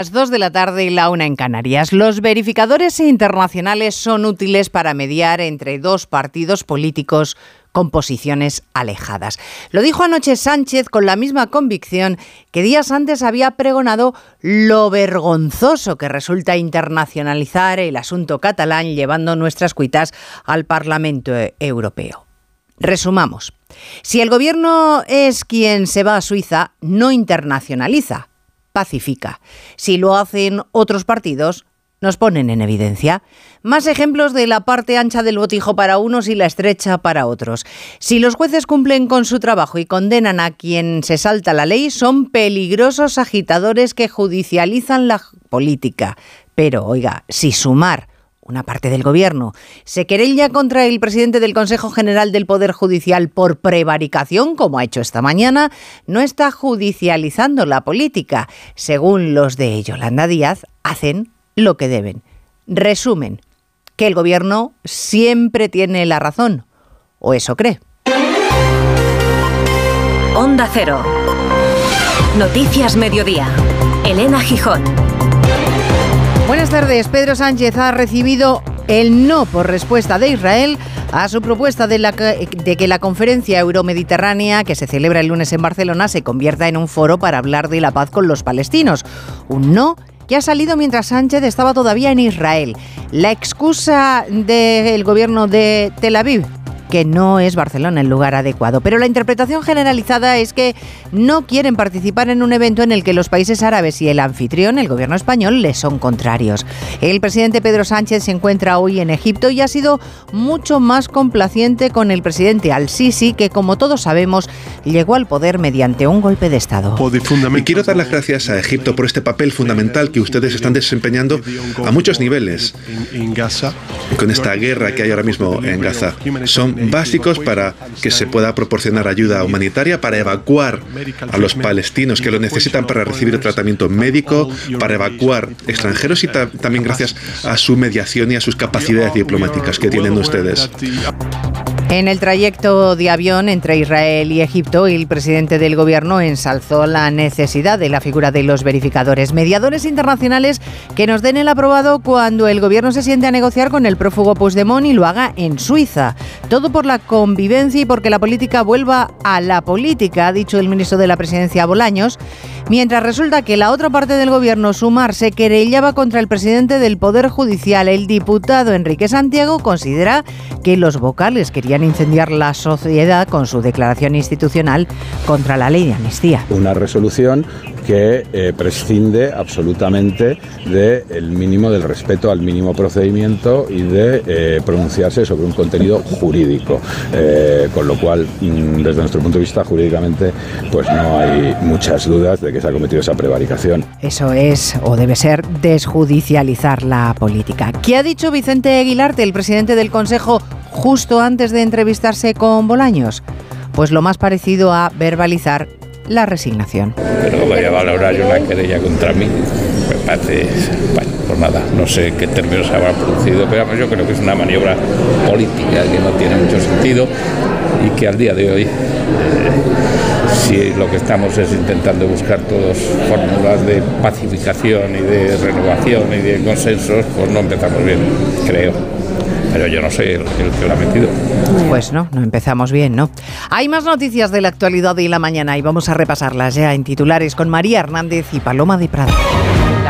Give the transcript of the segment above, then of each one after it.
Las 2 de la tarde y la una en Canarias. Los verificadores internacionales son útiles para mediar entre dos partidos políticos con posiciones alejadas. Lo dijo anoche Sánchez con la misma convicción que días antes había pregonado lo vergonzoso que resulta internacionalizar el asunto catalán llevando nuestras cuitas al Parlamento Europeo. Resumamos. Si el gobierno es quien se va a Suiza, no internacionaliza, pacifica. Si lo hacen otros partidos, nos ponen en evidencia. Más ejemplos de la parte ancha del botijo para unos y la estrecha para otros. Si los jueces cumplen con su trabajo y condenan a quien se salta la ley, son peligrosos agitadores que judicializan la política. Pero, oiga, si sumar una parte del gobierno, se querella contra el presidente del Consejo General del Poder Judicial por prevaricación, como ha hecho esta mañana, no está judicializando la política. Según los de Yolanda Díaz, hacen lo que deben. Resumen, que el gobierno siempre tiene la razón, o eso cree. Onda Cero. Noticias Mediodía. Elena Gijón. Buenas tardes. Pedro Sánchez ha recibido el no por respuesta de Israel a su propuesta de, que la conferencia euromediterránea que se celebra el lunes en Barcelona se convierta en un foro para hablar de la paz con los palestinos. Un no que ha salido mientras Sánchez estaba todavía en Israel. La excusa del gobierno de Tel Aviv que no es Barcelona el lugar adecuado. Pero la interpretación generalizada es que no quieren participar en un evento en el que los países árabes y el anfitrión, el gobierno español, les son contrarios. El presidente Pedro Sánchez se encuentra hoy en Egipto y ha sido mucho más complaciente con el presidente al-Sisi, que como todos sabemos, llegó al poder mediante un golpe de Estado. Y quiero dar las gracias a Egipto por este papel fundamental que ustedes están desempeñando a muchos niveles con esta guerra que hay ahora mismo en Gaza. Son básicos para que se pueda proporcionar ayuda humanitaria, para evacuar a los palestinos que lo necesitan para recibir tratamiento médico, para evacuar extranjeros y también gracias a su mediación y a sus capacidades diplomáticas que tienen ustedes. En el trayecto de avión entre Israel y Egipto, el presidente del gobierno ensalzó la necesidad de la figura de los verificadores, mediadores internacionales que nos den el aprobado cuando el gobierno se siente a negociar con el prófugo Puigdemont y lo haga en Suiza. Todo por la convivencia y porque la política vuelva a la política, ha dicho el ministro de la Presidencia Bolaños, mientras resulta que la otra parte del gobierno, Sumar, se querellaba contra el presidente del Poder Judicial. El diputado Enrique Santiago considera que los vocales querían incendiar la sociedad con su declaración institucional contra la ley de amnistía. Una resolución que eh, prescinde absolutamente del mínimo del respeto al mínimo procedimiento y de eh, pronunciarse sobre un contenido jurídico, eh, con lo cual mm, desde nuestro punto de vista jurídicamente pues no hay muchas dudas de que se ha cometido esa prevaricación. Eso es o debe ser desjudicializar la política. ¿Qué ha dicho Vicente Aguilarte, el presidente del Consejo, justo antes de entrevistarse con Bolaños? Pues lo más parecido a verbalizar la resignación. Pero voy a valorar yo una querella contra mí. Me parece, pues nada, no sé qué términos se habrá producido, pero yo creo que es una maniobra política que no tiene mucho sentido y que al día de hoy, eh, si lo que estamos es intentando buscar todos fórmulas de pacificación y de renovación y de consensos, pues no empezamos bien, creo pero yo no sé el, que lo ha metido. Pues no, no empezamos bien, ¿no? Hay más noticias de la actualidad de la mañana y vamos a repasarlas ya en titulares con María Hernández y Paloma de Prado.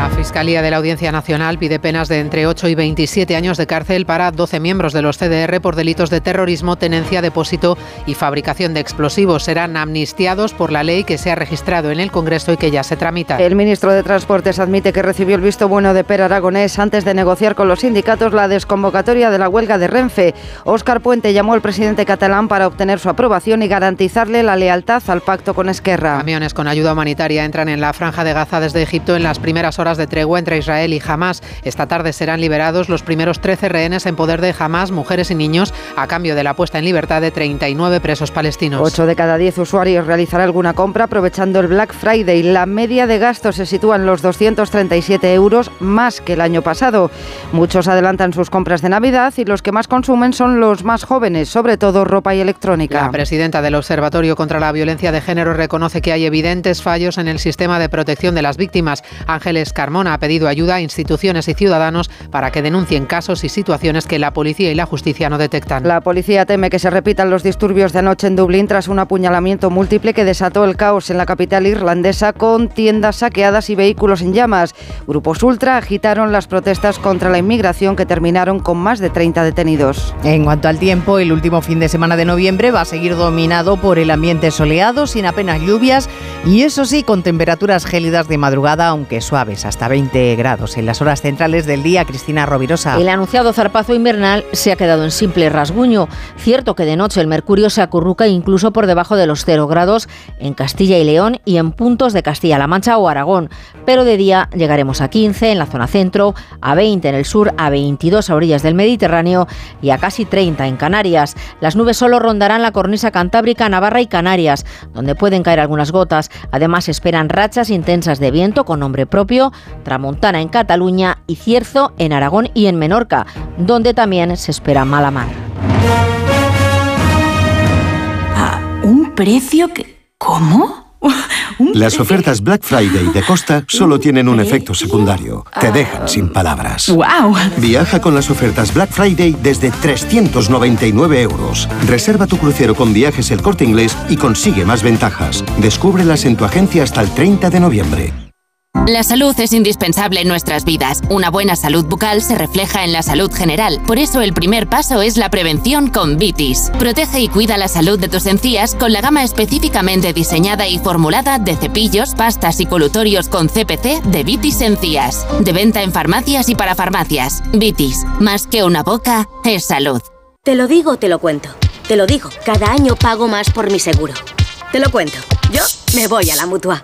La Fiscalía de la Audiencia Nacional pide penas de entre 8 y 27 años de cárcel para 12 miembros de los CDR por delitos de terrorismo, tenencia, depósito y fabricación de explosivos. Serán amnistiados por la ley que se ha registrado en el Congreso y que ya se tramita. El ministro de Transportes admite que recibió el visto bueno de Per Aragonés antes de negociar con los sindicatos la desconvocatoria de la huelga de Renfe. Óscar Puente llamó al presidente catalán para obtener su aprobación y garantizarle la lealtad al pacto con Esquerra. Camiones con ayuda humanitaria entran en la franja de Gaza desde Egipto en las primeras horas de tregua entre Israel y Hamas. Esta tarde serán liberados los primeros 13 rehenes en poder de Hamas, mujeres y niños, a cambio de la puesta en libertad de 39 presos palestinos. 8 de cada 10 usuarios realizará alguna compra aprovechando el Black Friday. La media de gasto se sitúa en los 237 euros más que el año pasado. Muchos adelantan sus compras de Navidad y los que más consumen son los más jóvenes, sobre todo ropa y electrónica. La presidenta del Observatorio contra la Violencia de Género reconoce que hay evidentes fallos en el sistema de protección de las víctimas. Ángeles Puigdemont ha pedido ayuda a instituciones y ciudadanos para que denuncien casos y situaciones que la policía y la justicia no detectan. La policía teme que se repitan los disturbios de anoche en Dublín tras un apuñalamiento múltiple que desató el caos en la capital irlandesa con tiendas saqueadas y vehículos en llamas. Grupos ultra agitaron las protestas contra la inmigración que terminaron con más de 30 detenidos. En cuanto al tiempo, el último fin de semana de noviembre va a seguir dominado por el ambiente soleado, sin apenas lluvias y eso sí, con temperaturas gélidas de madrugada, aunque suaves, hasta 20 grados en las horas centrales del día. Cristina Rovirosa. El anunciado zarpazo invernal se ha quedado en simple rasguño. Cierto que de noche el mercurio se acurruca incluso por debajo de los 0 grados en Castilla y León y en puntos de Castilla-La Mancha o Aragón, pero de día llegaremos a 15 en la zona centro, a 20 en el sur, a 22 a orillas del Mediterráneo y a casi 30 en Canarias. Las nubes solo rondarán la cornisa cantábrica, Navarra y Canarias, donde pueden caer algunas gotas. Además, esperan rachas intensas de viento con nombre propio, tramontana en Cataluña y cierzo en Aragón y en Menorca, donde también se espera mala mar. ¿A un precio que... ¿Cómo? Las ofertas Black Friday de Costa solo tienen un efecto secundario. Te dejan sin palabras. ¡Wow! Viaja con las ofertas Black Friday desde 399 euros. Reserva tu crucero con viajes el corte inglés y consigue más ventajas. Descúbrelas en tu agencia hasta el 30 de noviembre. La salud es indispensable en nuestras vidas. Una buena salud bucal se refleja en la salud general. Por eso el primer paso es la prevención con Vitis. Protege y cuida la salud de tus encías con la gama específicamente diseñada y formulada de cepillos, pastas y colutorios con CPC de Vitis Encías. De venta en farmacias y para farmacias. Vitis, más que una boca, es salud. Te lo digo, te lo cuento. Te lo digo, cada año pago más por mi seguro. Te lo cuento. Yo me voy a la mutua.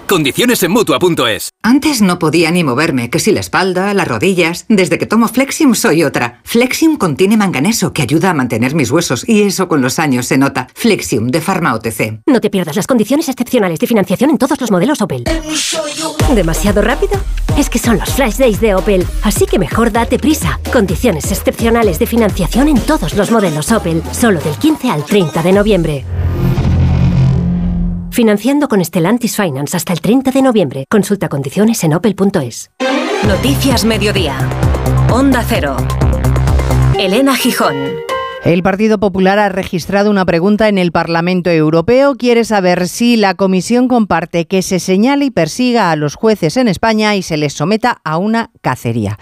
Condiciones en mutua.es. Antes no podía ni moverme, que si la espalda, las rodillas. Desde que tomo Flexium soy otra. Flexium contiene manganeso que ayuda a mantener mis huesos y eso con los años se nota. Flexium de Pharma OTC. No te pierdas las condiciones excepcionales de financiación en todos los modelos Opel. ¿Demasiado rápido? Es que son los Flash Days de Opel, así que mejor date prisa. Condiciones excepcionales de financiación en todos los modelos Opel, solo del 15 al 30 de noviembre. Financiando con Stellantis Finance hasta el 30 de noviembre. Consulta condiciones en opel.es. Noticias Mediodía. Onda Cero. Elena Gijón. El Partido Popular ha registrado una pregunta en el Parlamento Europeo. Quiere saber si la Comisión comparte que se señale y persiga a los jueces en España y se les someta a una cacería.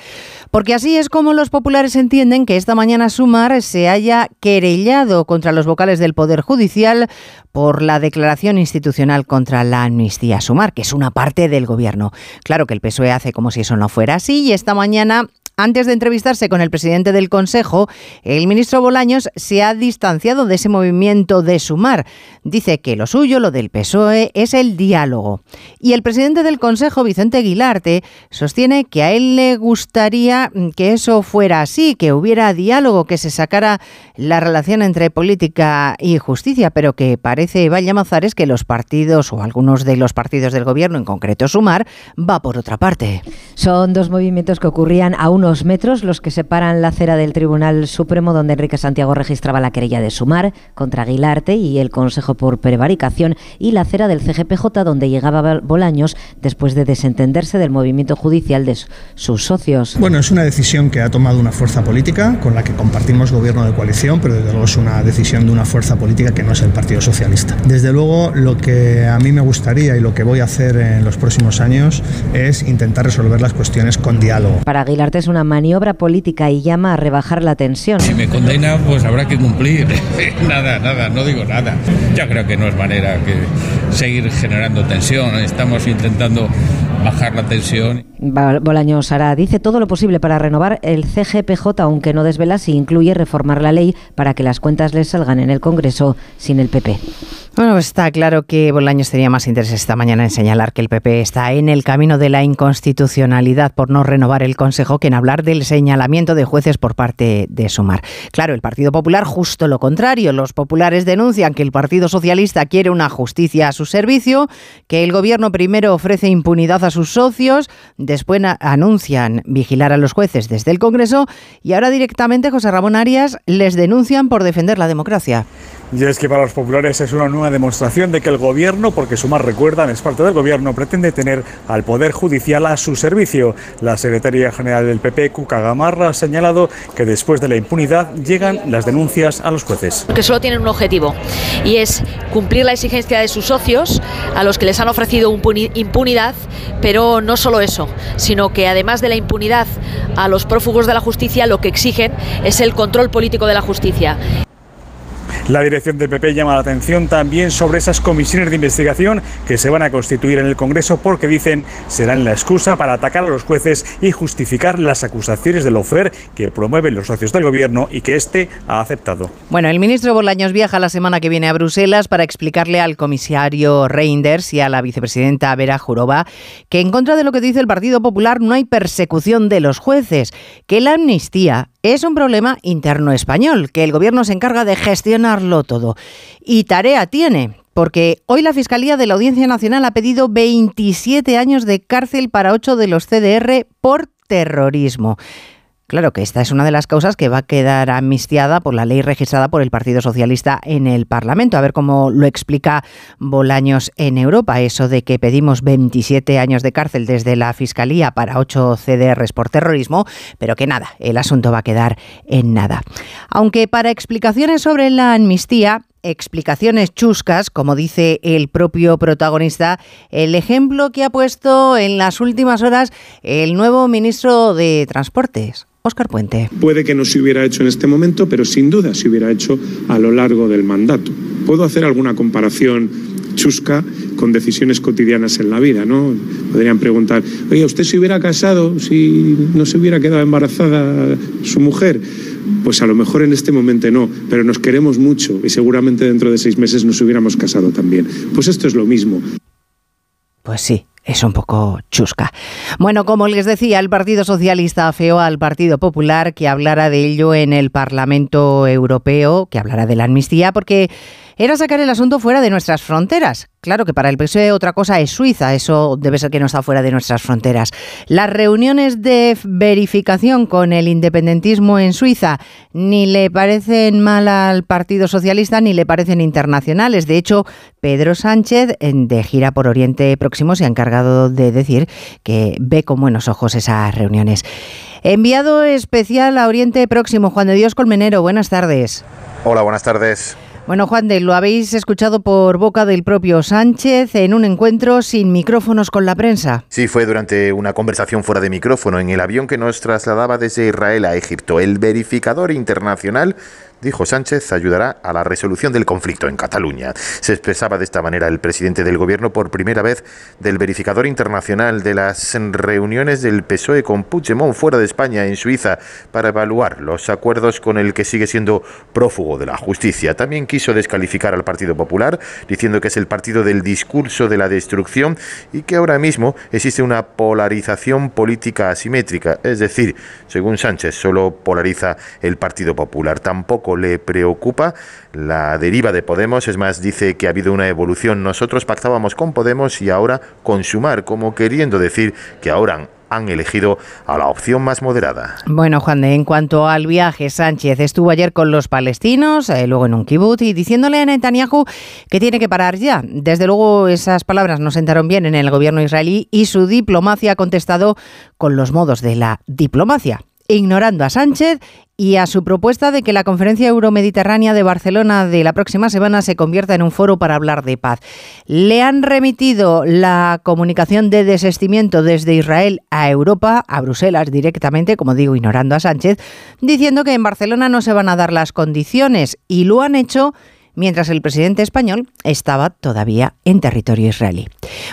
Porque así es como los populares entienden que esta mañana Sumar se haya querellado contra los vocales del Poder Judicial por la declaración institucional contra la amnistía Sumar, que es una parte del gobierno. Claro que el PSOE hace como si eso no fuera así y esta mañana antes de entrevistarse con el presidente del Consejo, el ministro Bolaños se ha distanciado de ese movimiento de sumar. Dice que lo suyo, lo del PSOE, es el diálogo. Y el presidente del Consejo, Vicente Aguilarte, sostiene que a él le gustaría que eso fuera así, que hubiera diálogo, que se sacara la relación entre política y justicia, pero que parece, Vaya Mazares, que los partidos o algunos de los partidos del gobierno, en concreto Sumar, va por otra parte. Son dos movimientos que ocurrían a unos metros los que separan la acera del Tribunal Supremo donde Enrique Santiago registraba la querella de Sumar contra Aguilarte y el Consejo por prevaricación y la acera del CGPJ donde llegaba Bolaños después de desentenderse del movimiento judicial de sus socios. Bueno, es una decisión que ha tomado una fuerza política con la que compartimos gobierno de coalición, pero desde luego es una decisión de una fuerza política que no es el Partido Socialista. Desde luego lo que a mí me gustaría y lo que voy a hacer en los próximos años es intentar resolver las cuestiones con diálogo. Para Aguilarte es una maniobra política y llama a rebajar la tensión. Si me condena, pues habrá que cumplir. nada, nada, no digo nada. Yo creo que no es manera que seguir generando tensión. Estamos intentando bajar la tensión. Bolaños Sara dice todo lo posible para renovar el CGPJ, aunque no desvela si incluye reformar la ley para que las cuentas les salgan en el Congreso sin el PP. Bueno, pues está claro que Bolaños tenía más interés esta mañana en señalar que el PP está en el camino de la inconstitucionalidad por no renovar el Consejo que en hablar del señalamiento de jueces por parte de Sumar. Claro, el Partido Popular justo lo contrario. Los populares denuncian que el Partido Socialista quiere una justicia a su servicio, que el gobierno primero ofrece impunidad a sus socios, después anuncian vigilar a los jueces desde el Congreso y ahora directamente José Ramón Arias les denuncian por defender la democracia. Y es que para los populares es una nueva demostración de que el gobierno, porque Sumar recuerdan, es parte del gobierno, pretende tener al Poder Judicial a su servicio. La secretaria general del PP, Cuca Gamarra, ha señalado que después de la impunidad llegan las denuncias a los jueces. Que solo tienen un objetivo y es cumplir la exigencia de sus socios a los que les han ofrecido impunidad, pero no solo eso, sino que además de la impunidad a los prófugos de la justicia, lo que exigen es el control político de la justicia. La dirección del PP llama la atención también sobre esas comisiones de investigación que se van a constituir en el Congreso porque dicen serán la excusa para atacar a los jueces y justificar las acusaciones del OFER que promueven los socios del Gobierno y que éste ha aceptado. Bueno, el ministro Bolaños viaja la semana que viene a Bruselas para explicarle al comisario Reinders y a la vicepresidenta Vera Jurova que en contra de lo que dice el Partido Popular no hay persecución de los jueces, que la amnistía es un problema interno español, que el gobierno se encarga de gestionarlo todo. Y tarea tiene, porque hoy la Fiscalía de la Audiencia Nacional ha pedido 27 años de cárcel para 8 de los CDR por terrorismo. Claro que esta es una de las causas que va a quedar amnistiada por la ley registrada por el Partido Socialista en el Parlamento. A ver cómo lo explica Bolaños en Europa, eso de que pedimos 27 años de cárcel desde la Fiscalía para 8 CDRs por terrorismo, pero que nada, el asunto va a quedar en nada. Aunque para explicaciones sobre la amnistía, explicaciones chuscas, como dice el propio protagonista, el ejemplo que ha puesto en las últimas horas el nuevo ministro de Transportes. Oscar Puente. Puede que no se hubiera hecho en este momento, pero sin duda se hubiera hecho a lo largo del mandato. Puedo hacer alguna comparación chusca con decisiones cotidianas en la vida, ¿no? Podrían preguntar, oye, ¿usted se hubiera casado si no se hubiera quedado embarazada su mujer? Pues a lo mejor en este momento no, pero nos queremos mucho y seguramente dentro de seis meses nos hubiéramos casado también. Pues esto es lo mismo. Pues sí, es un poco chusca. Bueno, como les decía, el Partido Socialista afeó al Partido Popular que hablara de ello en el Parlamento Europeo, que hablara de la amnistía, porque era sacar el asunto fuera de nuestras fronteras. Claro que para el PSOE otra cosa es Suiza, eso debe ser que no está fuera de nuestras fronteras. Las reuniones de verificación con el independentismo en Suiza ni le parecen mal al Partido Socialista ni le parecen internacionales. De hecho, Pedro Sánchez, de gira por Oriente Próximo, se ha encargado de decir que ve con buenos ojos esas reuniones. Enviado especial a Oriente Próximo, Juan de Dios Colmenero, buenas tardes. Hola, buenas tardes. Bueno, Juan de, lo habéis escuchado por boca del propio Sánchez en un encuentro sin micrófonos con la prensa. Sí, fue durante una conversación fuera de micrófono en el avión que nos trasladaba desde Israel a Egipto. El verificador internacional dijo Sánchez, ayudará a la resolución del conflicto en Cataluña. Se expresaba de esta manera el presidente del gobierno por primera vez del verificador internacional de las reuniones del PSOE con Puigdemont fuera de España en Suiza para evaluar los acuerdos con el que sigue siendo prófugo de la justicia. También quiso descalificar al Partido Popular diciendo que es el partido del discurso de la destrucción y que ahora mismo existe una polarización política asimétrica, es decir, según Sánchez solo polariza el Partido Popular, tampoco le preocupa la deriva de Podemos. Es más, dice que ha habido una evolución. Nosotros pactábamos con Podemos y ahora con Sumar, como queriendo decir que ahora han elegido a la opción más moderada. Bueno, Juan, en cuanto al viaje, Sánchez estuvo ayer con los palestinos, eh, luego en un kibutz, y diciéndole a Netanyahu que tiene que parar ya. Desde luego, esas palabras no sentaron bien en el gobierno israelí y su diplomacia ha contestado con los modos de la diplomacia ignorando a Sánchez y a su propuesta de que la conferencia euromediterránea de Barcelona de la próxima semana se convierta en un foro para hablar de paz. Le han remitido la comunicación de desestimiento desde Israel a Europa, a Bruselas directamente, como digo, ignorando a Sánchez, diciendo que en Barcelona no se van a dar las condiciones y lo han hecho mientras el presidente español estaba todavía en territorio israelí.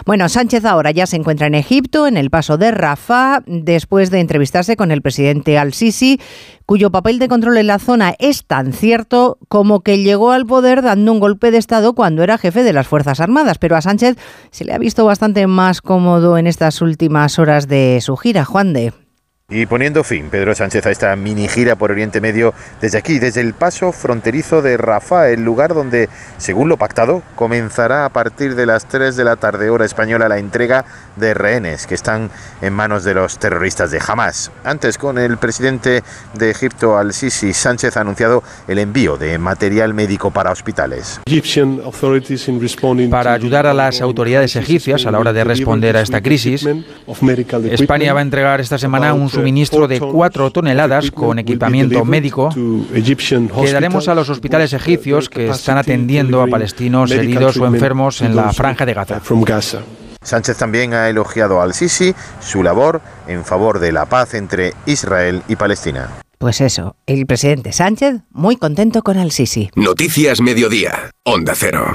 Bueno, Sánchez ahora ya se encuentra en Egipto, en el paso de Rafah, después de entrevistarse con el presidente al-Sisi, cuyo papel de control en la zona es tan cierto como que llegó al poder dando un golpe de Estado cuando era jefe de las Fuerzas Armadas. Pero a Sánchez se le ha visto bastante más cómodo en estas últimas horas de su gira, Juan de. Y poniendo fin, Pedro Sánchez, a esta mini gira por Oriente Medio desde aquí, desde el paso fronterizo de Rafah, el lugar donde, según lo pactado, comenzará a partir de las 3 de la tarde hora española la entrega de rehenes que están en manos de los terroristas de Hamas. Antes, con el presidente de Egipto, al-Sisi, Sánchez ha anunciado el envío de material médico para hospitales. Para ayudar a las autoridades egipcias a la hora de responder a esta crisis, España va a entregar esta semana un suministro de cuatro toneladas con equipamiento médico que daremos a los hospitales egipcios que están atendiendo a palestinos heridos o enfermos en la franja de Gaza. Sánchez también ha elogiado al Sisi su labor en favor de la paz entre Israel y Palestina. Pues eso, el presidente Sánchez muy contento con al Sisi. Noticias Mediodía, Onda Cero.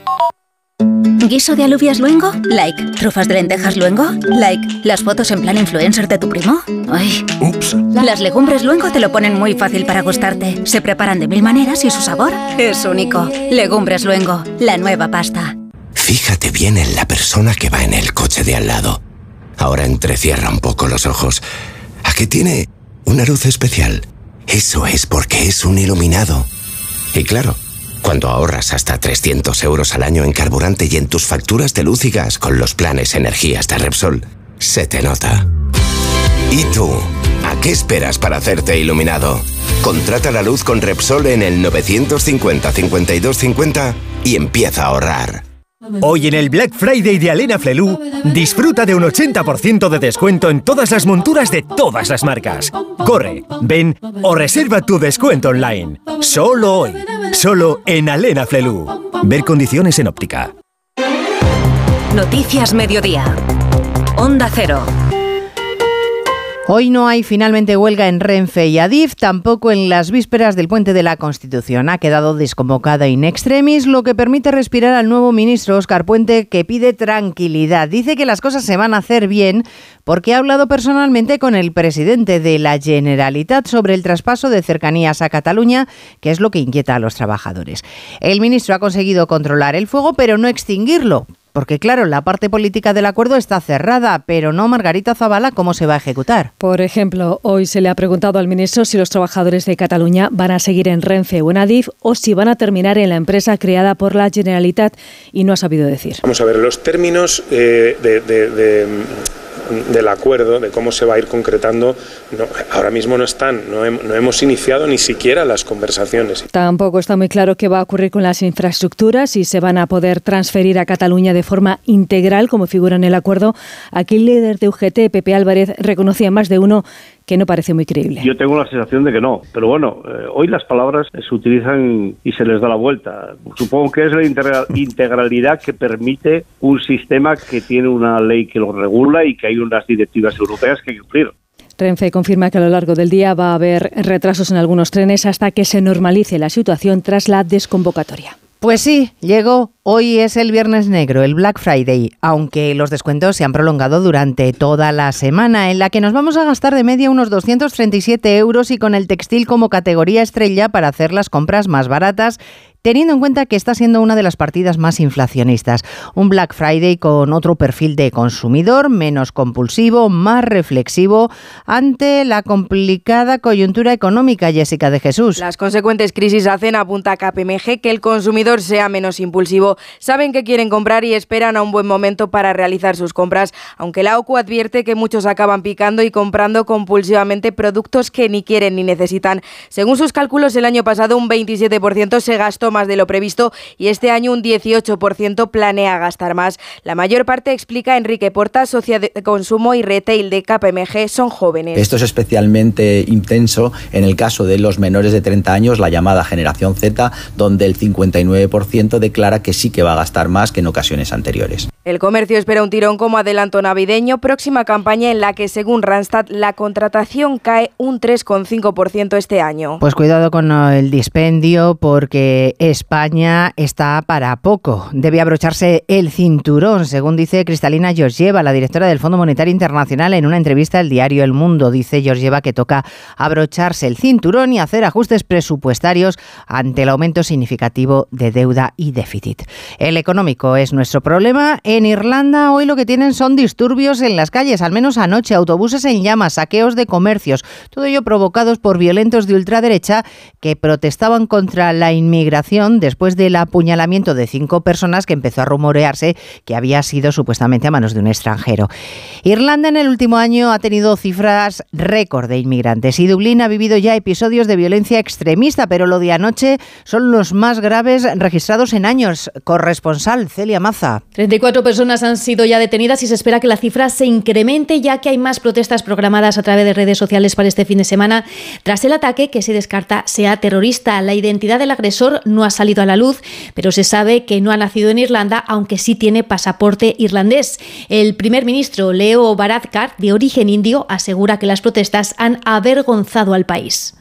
¿Guiso de alubias luengo? Like. ¿Trufas de lentejas luengo? Like. ¿Las fotos en plan influencer de tu primo? Ay. Ups. Las legumbres luengo te lo ponen muy fácil para gustarte. Se preparan de mil maneras y su sabor es único. Legumbres luengo, la nueva pasta. Fíjate bien en la persona que va en el coche de al lado. Ahora entrecierra un poco los ojos. ¿A qué tiene una luz especial? Eso es porque es un iluminado. Y claro, cuando ahorras hasta 300 euros al año en carburante y en tus facturas de luz y gas con los planes energías de Repsol, se te nota. ¿Y tú? ¿A qué esperas para hacerte iluminado? Contrata la luz con Repsol en el 950 52 50 y empieza a ahorrar. Hoy en el Black Friday de Alena Flelu, disfruta de un 80% de descuento en todas las monturas de todas las marcas. Corre, ven o reserva tu descuento online. Solo hoy, solo en Alena Flelu. Ver condiciones en óptica. Noticias Mediodía. Onda Cero. Hoy no hay finalmente huelga en Renfe y Adif, tampoco en las vísperas del puente de la Constitución. Ha quedado desconvocada in extremis, lo que permite respirar al nuevo ministro Oscar Puente, que pide tranquilidad. Dice que las cosas se van a hacer bien porque ha hablado personalmente con el presidente de la Generalitat sobre el traspaso de cercanías a Cataluña, que es lo que inquieta a los trabajadores. El ministro ha conseguido controlar el fuego, pero no extinguirlo. Porque claro, la parte política del acuerdo está cerrada, pero no Margarita Zavala cómo se va a ejecutar. Por ejemplo, hoy se le ha preguntado al ministro si los trabajadores de Cataluña van a seguir en Renfe o en Adif o si van a terminar en la empresa creada por la Generalitat y no ha sabido decir. Vamos a ver, los términos eh, de, de, de del acuerdo, de cómo se va a ir concretando, no, ahora mismo no están, no, no, hemos iniciado ni siquiera las conversaciones. Tampoco está muy claro qué va a ocurrir con las infraestructuras, si se van a poder transferir a Cataluña de forma integral, como figura en el acuerdo. Aquí el líder de UGT, Pepe Álvarez, reconocía más de uno que no parece muy creíble. Yo tengo la sensación de que no, pero bueno, eh, hoy las palabras se utilizan y se les da la vuelta. Supongo que es la integral, integralidad que permite un sistema que tiene una ley que lo regula y que hay unas directivas europeas que hay que cumplir. Renfe confirma que a lo largo del día va a haber retrasos en algunos trenes hasta que se normalice la situación tras la desconvocatoria. Pues sí, llegó. Hoy es el Viernes Negro, el Black Friday, aunque los descuentos se han prolongado durante toda la semana, en la que nos vamos a gastar de media unos 237 euros y con el textil como categoría estrella para hacer las compras más baratas teniendo en cuenta que está siendo una de las partidas más inflacionistas. Un Black Friday con otro perfil de consumidor, menos compulsivo, más reflexivo ante la complicada coyuntura económica, Jessica de Jesús. Las consecuentes crisis hacen, apunta KPMG, que el consumidor sea menos impulsivo Saben que quieren comprar y esperan a un buen momento para realizar sus compras, aunque la OCU advierte que muchos acaban picando y comprando compulsivamente productos que ni quieren ni necesitan. Según sus cálculos, el año pasado un 27% se gastó más de lo previsto y este año un 18% planea gastar más. La mayor parte, explica Enrique Porta, socia de consumo y retail de KPMG, son jóvenes. Esto es especialmente intenso en el caso de los menores de 30 años, la llamada generación Z, donde el 59% declara que sí que va a gastar más que en ocasiones anteriores. El comercio espera un tirón como adelanto navideño, próxima campaña en la que, según Randstad, la contratación cae un 3,5% este año. Pues cuidado con el dispendio porque España está para poco. Debe abrocharse el cinturón, según dice Cristalina Georgieva, la directora del Fondo Monetario Internacional, en una entrevista al diario El Mundo. Dice Georgieva que toca abrocharse el cinturón y hacer ajustes presupuestarios ante el aumento significativo de deuda y déficit. El económico es nuestro problema en Irlanda hoy lo que tienen son disturbios en las calles, al menos anoche, autobuses en llamas, saqueos de comercios, todo ello provocados por violentos de ultraderecha que protestaban contra la inmigración después del apuñalamiento de cinco personas que empezó a rumorearse que había sido supuestamente a manos de un extranjero. Irlanda en el último año ha tenido cifras récord de inmigrantes y Dublín ha vivido ya episodios de violencia extremista, pero lo de anoche son los más graves registrados en años. Corresponsal Celia Maza. 34 personas han sido ya detenidas y se espera que la cifra se incremente ya que hay más protestas programadas a través de redes sociales para este fin de semana tras el ataque que se descarta sea terrorista. La identidad del agresor no ha salido a la luz, pero se sabe que no ha nacido en Irlanda, aunque sí tiene pasaporte irlandés. El primer ministro Leo Varadkar, de origen indio, asegura que las protestas han avergonzado al país.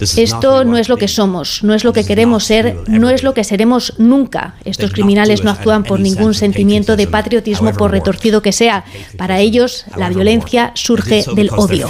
Esto no es lo que somos, no es lo que queremos ser, no es lo que seremos nunca. Estos criminales no actúan por ningún sentimiento de patriotismo, por retorcido que sea. Para ellos, la violencia surge del odio.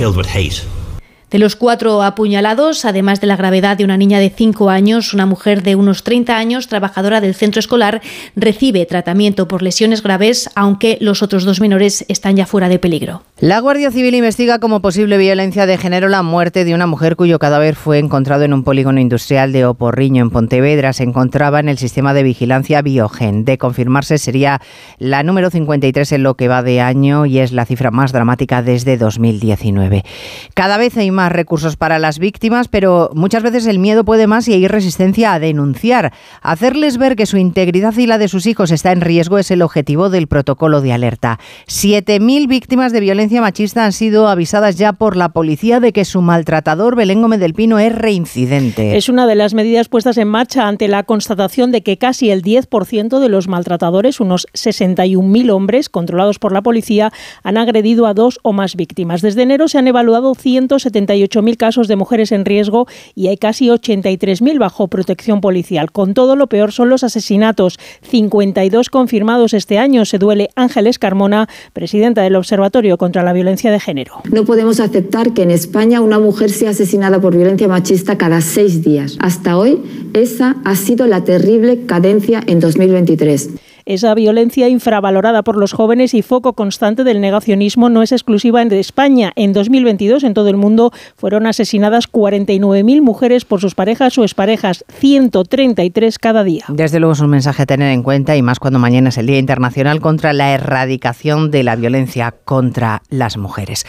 De los cuatro apuñalados, además de la gravedad de una niña de 5 años, una mujer de unos 30 años, trabajadora del centro escolar, recibe tratamiento por lesiones graves, aunque los otros dos menores están ya fuera de peligro. La Guardia Civil investiga como posible violencia de género la muerte de una mujer cuyo cadáver fue encontrado en un polígono industrial de Oporriño, en Pontevedra. Se encontraba en el sistema de vigilancia Biogen. De confirmarse, sería la número 53 en lo que va de año y es la cifra más dramática desde 2019. Cada vez hay más recursos para las víctimas, pero muchas veces el miedo puede más y hay resistencia a denunciar. Hacerles ver que su integridad y la de sus hijos está en riesgo es el objetivo del protocolo de alerta. 7.000 víctimas de violencia machista han sido avisadas ya por la policía de que su maltratador, Belén Gómez del Pino, es reincidente. Es una de las medidas puestas en marcha ante la constatación de que casi el 10% de los maltratadores, unos 61.000 hombres controlados por la policía, han agredido a dos o más víctimas. Desde enero se han evaluado 170 mil casos de mujeres en riesgo y hay casi 83.000 bajo protección policial. Con todo, lo peor son los asesinatos, 52 confirmados este año. Se duele Ángeles Carmona, presidenta del Observatorio contra la Violencia de Género. No podemos aceptar que en España una mujer sea asesinada por violencia machista cada seis días. Hasta hoy, esa ha sido la terrible cadencia en 2023. Esa violencia infravalorada por los jóvenes y foco constante del negacionismo no es exclusiva de España. En 2022, en todo el mundo, fueron asesinadas 49.000 mujeres por sus parejas o exparejas, 133 cada día. Desde luego es un mensaje a tener en cuenta y más cuando mañana es el Día Internacional contra la Erradicación de la Violencia contra las Mujeres.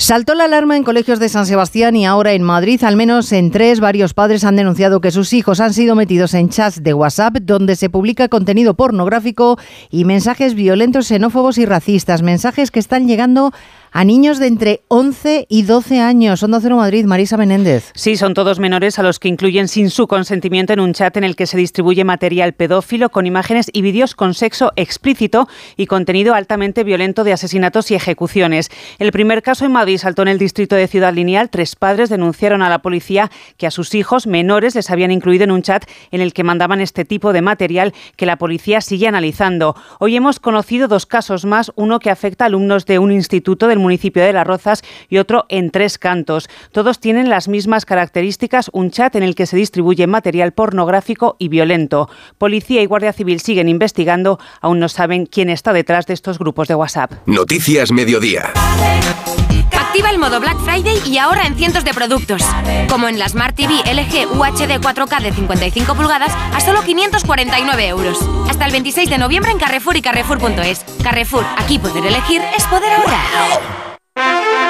Saltó la alarma en colegios de San Sebastián y ahora en Madrid, al menos en tres, varios padres han denunciado que sus hijos han sido metidos en chats de WhatsApp donde se publica contenido pornográfico y mensajes violentos, xenófobos y racistas, mensajes que están llegando a niños de entre 11 y 12 años. Onda Cero Madrid, Marisa Menéndez. Sí, son todos menores a los que incluyen sin su consentimiento en un chat en el que se distribuye material pedófilo con imágenes y vídeos con sexo explícito y contenido altamente violento de asesinatos y ejecuciones. El primer caso en Madrid saltó en el distrito de Ciudad Lineal. Tres padres denunciaron a la policía que a sus hijos menores les habían incluido en un chat en el que mandaban este tipo de material que la policía sigue analizando. Hoy hemos conocido dos casos más, uno que afecta a alumnos de un instituto del municipio de Las Rozas y otro en Tres Cantos. Todos tienen las mismas características, un chat en el que se distribuye material pornográfico y violento. Policía y Guardia Civil siguen investigando, aún no saben quién está detrás de estos grupos de WhatsApp. Noticias Mediodía. Activa el modo Black Friday y ahora en cientos de productos. Como en la Smart TV LG UHD 4K de 55 pulgadas a solo 549 euros. Hasta el 26 de noviembre en Carrefour y Carrefour.es. Carrefour, aquí poder elegir es poder ahorrar.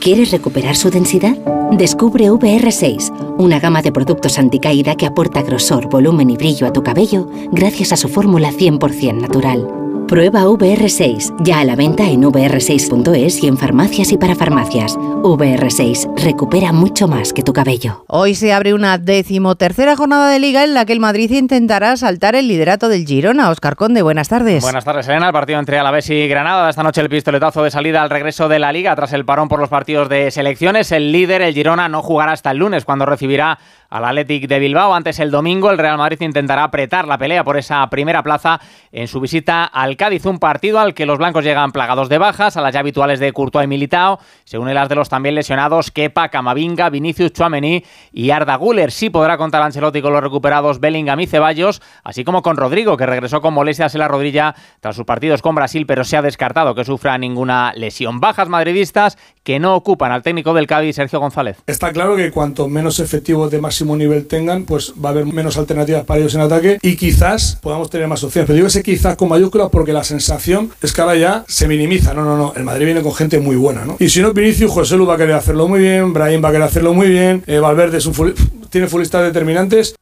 ¿Quieres recuperar su densidad? Descubre VR6, una gama de productos anticaída que aporta grosor, volumen y brillo a tu cabello gracias a su fórmula 100% natural. Prueba VR6, ya a la venta en vr6.es y en farmacias y para farmacias. VR6, recupera mucho más que tu cabello. Hoy se abre una decimotercera jornada de liga en la que el Madrid intentará saltar el liderato del Girona. Oscar Conde, buenas tardes. Buenas tardes, Elena. El partido entre Alavés y Granada. Esta noche el pistoletazo de salida al regreso de la liga tras el parón por los partidos de selecciones. El líder, el Girona, no jugará hasta el lunes cuando recibirá al Athletic de Bilbao. Antes el domingo el Real Madrid intentará apretar la pelea por esa primera plaza en su visita al Cádiz, un partido al que los blancos llegan plagados de bajas, a las ya habituales de Courtois y Militao, según el las de los también lesionados Kepa, Camavinga, Vinicius, Chuamení y Arda Guller. Sí podrá contar Ancelotti con los recuperados Bellingham y Ceballos, así como con Rodrigo, que regresó con molestias en la rodilla tras sus partidos con Brasil, pero se ha descartado que sufra ninguna lesión. Bajas madridistas que no ocupan al técnico del Cádiz, Sergio González. Está claro que cuanto menos efectivos de máximo nivel tengan, pues va a haber menos alternativas para ellos en ataque y quizás podamos tener más opciones. Pero digo ese quizás con mayúsculas porque la sensación es que ahora ya se minimiza. No, no, no. El Madrid viene con gente muy buena, ¿no? Y si no, Vinicius, José Lu va a querer hacerlo muy bien, Brahim va a querer hacerlo muy bien, eh, Valverde es un tiene futbolistas determinantes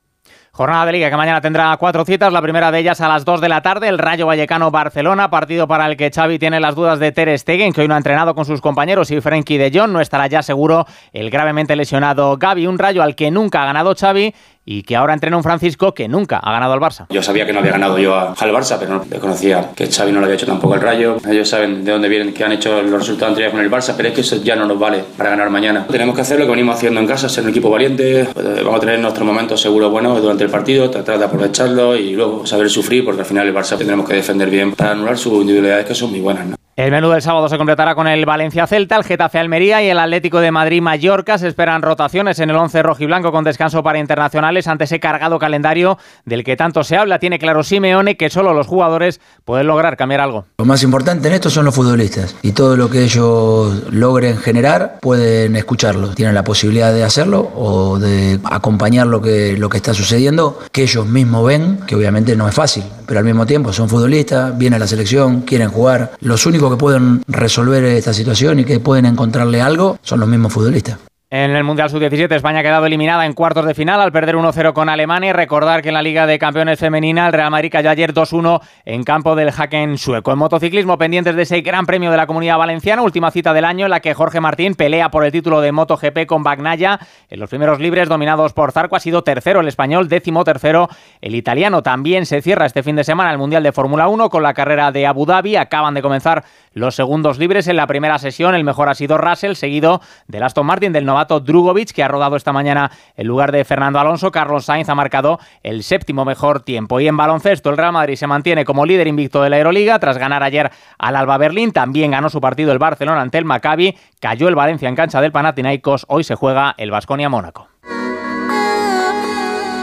Jornada de Liga que mañana tendrá cuatro citas, la primera de ellas a las 2 de la tarde, el Rayo Vallecano-Barcelona, partido para el que Xavi tiene las dudas de Ter Stegen, que hoy no ha entrenado con sus compañeros, y Frenkie de Jong, no estará ya seguro el gravemente lesionado Gaby, un Rayo al que nunca ha ganado Xavi y que ahora entrena un Francisco que nunca ha ganado al Barça. Yo sabía que no había ganado yo al Barça, pero no conocía que Xavi no lo había hecho tampoco el Rayo. Ellos saben de dónde vienen, que han hecho los resultados anteriores con el Barça, pero es que eso ya no nos vale para ganar mañana. Tenemos que hacer lo que venimos haciendo en casa, ser un equipo valiente, pues, vamos a tener nuestros momentos seguros buenos durante el partido, tratar de aprovecharlo y luego saber sufrir, porque al final el Barça tendremos que defender bien para anular sus individualidades que son muy buenas. ¿no? El menú del sábado se completará con el Valencia-Celta, el Getafe-Almería y el Atlético de Madrid-Mallorca. Se esperan rotaciones en el 11 rojiblanco con descanso para internacionales ante ese cargado calendario del que tanto se habla. Tiene claro Simeone que solo los jugadores pueden lograr cambiar algo. Lo más importante en esto son los futbolistas y todo lo que ellos logren generar pueden escucharlo. Tienen la posibilidad de hacerlo o de acompañar lo que, lo que está sucediendo, que ellos mismos ven, que obviamente no es fácil, pero al mismo tiempo son futbolistas, vienen a la selección, quieren jugar. Los únicos que pueden resolver esta situación y que pueden encontrarle algo son los mismos futbolistas. En el Mundial Sub-17 España ha quedado eliminada en cuartos de final al perder 1-0 con Alemania y recordar que en la Liga de Campeones Femenina el Real Madrid cayó ayer 2-1 en campo del Haken sueco. En motociclismo pendientes de ese Gran Premio de la Comunidad Valenciana, última cita del año en la que Jorge Martín pelea por el título de MotoGP con Bagnaya. En los primeros libres dominados por Zarco ha sido tercero el español, décimo tercero el italiano. También se cierra este fin de semana el Mundial de Fórmula 1 con la carrera de Abu Dhabi. Acaban de comenzar los segundos libres en la primera sesión. El mejor ha sido Russell, seguido del Aston Martin del novato Drugovic, que ha rodado esta mañana en lugar de Fernando Alonso. Carlos Sainz ha marcado el séptimo mejor tiempo. Y en baloncesto, el Real Madrid se mantiene como líder invicto de la Euroliga tras ganar ayer al Alba Berlín. También ganó su partido el Barcelona ante el Maccabi. Cayó el Valencia en cancha del Panathinaikos. Hoy se juega el Vasconia Mónaco.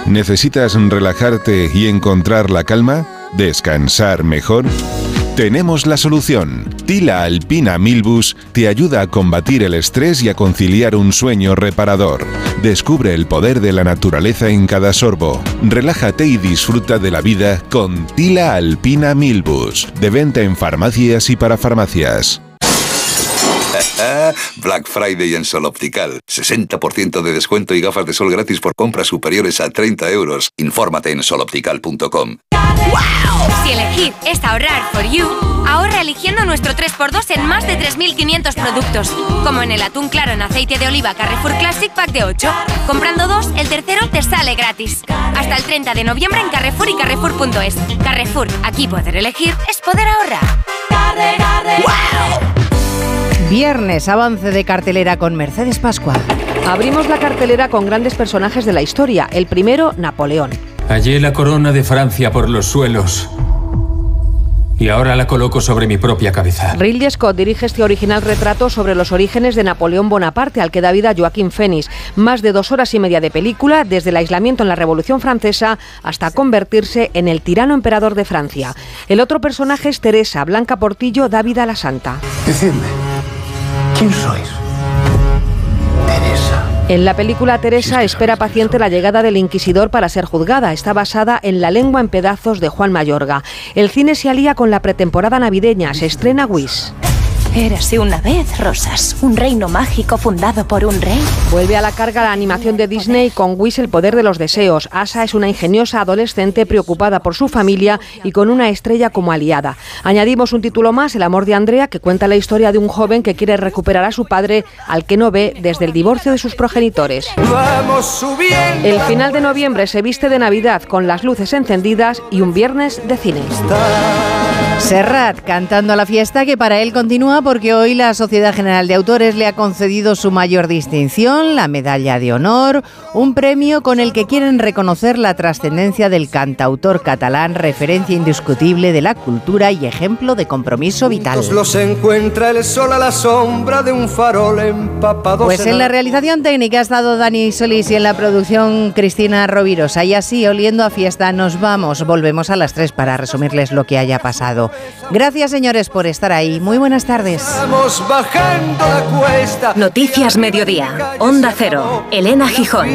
¿Necesitas relajarte y encontrar la calma? ¿Descansar mejor? Tenemos la solución. Tila Alpina Milbus te ayuda a combatir el estrés y a conciliar un sueño reparador. Descubre el poder de la naturaleza en cada sorbo. Relájate y disfruta de la vida con Tila Alpina Milbus. De venta en farmacias y para farmacias. Black Friday en Sol Optical. 60% de descuento y gafas de sol gratis por compras superiores a 30 euros. Infórmate en soloptical.com. Si elegir es ahorrar for you, ahorra eligiendo nuestro 3x2 en más de 3.500 productos. Como en el atún claro en aceite de oliva Carrefour Classic Pack de 8. Comprando dos, el tercero te sale gratis. Hasta el 30 de noviembre en Carrefour y Carrefour.es. Carrefour, aquí poder elegir es poder ahorrar. Viernes, avance de cartelera con Mercedes Pascua. Abrimos la cartelera con grandes personajes de la historia. El primero, Napoleón. Hallé la corona de Francia por los suelos y ahora la coloco sobre mi propia cabeza. Ridley Scott dirige este original retrato sobre los orígenes de Napoleón Bonaparte, al que da vida Joaquín Phoenix. Más de dos horas y media de película, desde el aislamiento en la Revolución Francesa hasta convertirse en el tirano emperador de Francia. El otro personaje es Teresa, Blanca Portillo, da vida a la santa. Decidme, ¿quién sois? En la película Teresa espera paciente la llegada del inquisidor para ser juzgada. Está basada en La lengua en pedazos de Juan Mayorga. El cine se alía con la pretemporada navideña. Se estrena Wish. Érase una vez, Rosas, un reino mágico fundado por un rey. Vuelve a la carga la animación de Disney con Wish el poder de los deseos. Asa es una ingeniosa adolescente preocupada por su familia y con una estrella como aliada. Añadimos un título más, El amor de Andrea, que cuenta la historia de un joven que quiere recuperar a su padre, al que no ve desde el divorcio de sus progenitores. El final de noviembre se viste de Navidad con las luces encendidas y un viernes de cine. Serrat cantando a la fiesta que para él continúa porque hoy la Sociedad General de Autores le ha concedido su mayor distinción, la Medalla de Honor, un premio con el que quieren reconocer la trascendencia del cantautor catalán, referencia indiscutible de la cultura y ejemplo de compromiso vital. Los encuentra el sol a la sombra de un farol empapado. Pues en la realización técnica ha estado Dani Solís y en la producción Cristina Rovirosa. Y así, oliendo a fiesta, nos vamos. Volvemos a las 3 para resumirles lo que haya pasado. Gracias, señores, por estar ahí. Muy buenas tardes. Vamos bajando la cuesta. Noticias Mediodía. Onda Cero. Elena Gijón.